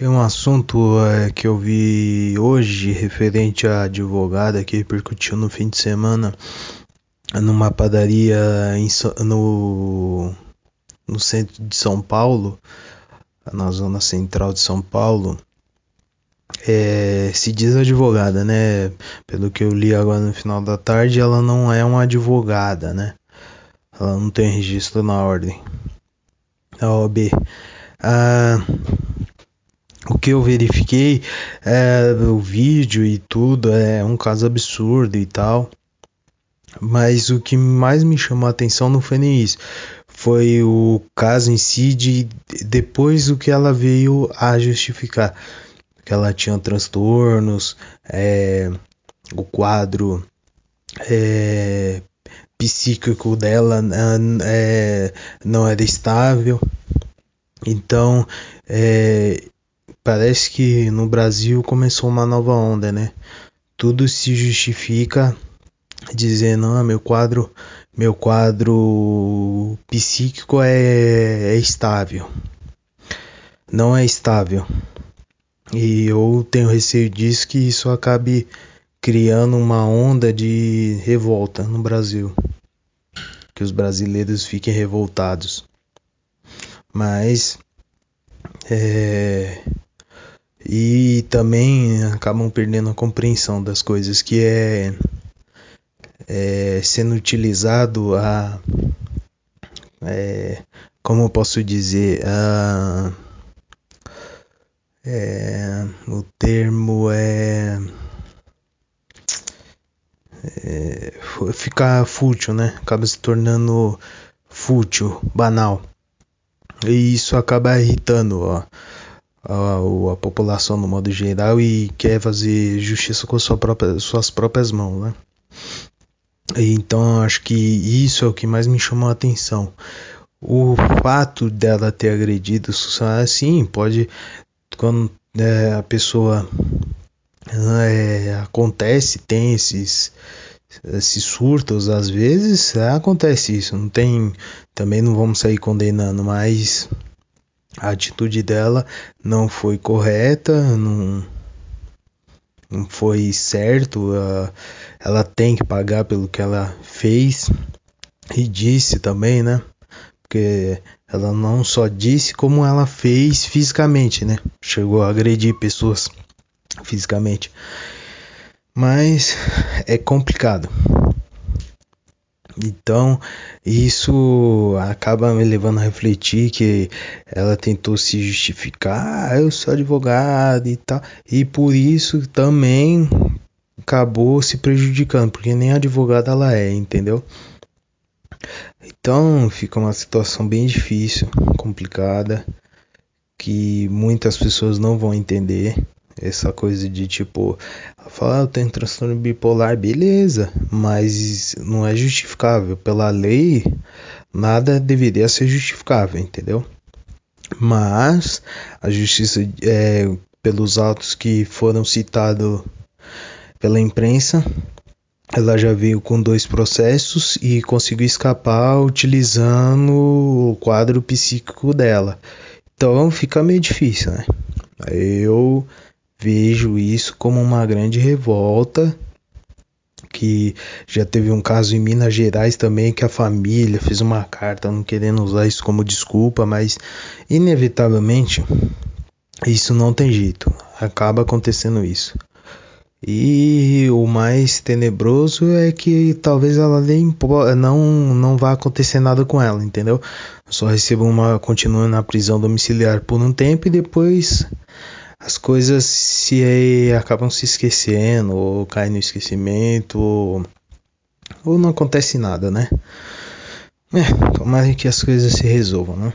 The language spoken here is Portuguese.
Tem um assunto é, que eu vi hoje referente à advogada que repercutiu no fim de semana numa padaria em, no, no centro de São Paulo, na zona central de São Paulo. É, se diz advogada, né? Pelo que eu li agora no final da tarde, ela não é uma advogada, né? Ela não tem registro na ordem. A OAB. Ah, o que eu verifiquei é o vídeo e tudo é um caso absurdo e tal. Mas o que mais me chamou a atenção não foi nem isso. Foi o caso em si de depois do que ela veio a justificar. Que ela tinha transtornos, é, o quadro é, psíquico dela é, não era estável. Então, é, parece que no Brasil começou uma nova onda, né? Tudo se justifica dizendo, ah, meu quadro, meu quadro psíquico é, é estável. Não é estável. E eu tenho receio disso que isso acabe criando uma onda de revolta no Brasil. Que os brasileiros fiquem revoltados. Mas é, e também acabam perdendo a compreensão das coisas que é, é sendo utilizado a é, como eu posso dizer a, é, o termo é, é ficar fútil, né? Acaba se tornando fútil, banal. E isso acaba irritando ó, a, a, população no modo geral e quer fazer justiça com sua própria, suas próprias mãos, né? Então acho que isso é o que mais me chamou a atenção. O fato dela ter agredido Susana, sim, pode quando é, a pessoa é, acontece, tem esses esses surtos às vezes acontece isso não tem também não vamos sair condenando mas a atitude dela não foi correta, não, não foi certo. Ela tem que pagar pelo que ela fez e disse também, né? Porque ela não só disse como ela fez fisicamente, né? Chegou a agredir pessoas fisicamente. Mas é complicado. Então, isso acaba me levando a refletir que ela tentou se justificar, ah, eu sou advogado e tal, e por isso também acabou se prejudicando, porque nem advogada ela é, entendeu? Então, fica uma situação bem difícil, complicada, que muitas pessoas não vão entender essa coisa de tipo, falar, ah, eu tenho transtorno bipolar, beleza, mas não é justificável. Pela lei, nada deveria ser justificável, entendeu? Mas a justiça, é, pelos autos que foram citados pela imprensa, ela já veio com dois processos e conseguiu escapar utilizando o quadro psíquico dela. Então fica meio difícil, né? Eu vejo isso como uma grande revolta que já teve um caso em Minas Gerais também que a família fez uma carta não querendo usar isso como desculpa, mas inevitavelmente isso não tem jeito, acaba acontecendo isso. E o mais tenebroso é que talvez ela nem não não vá acontecer nada com ela, entendeu? Só receba uma continue na prisão domiciliar por um tempo e depois as coisas se acabam se esquecendo ou caem no esquecimento ou, ou não acontece nada, né? É, tomara que as coisas se resolvam, né?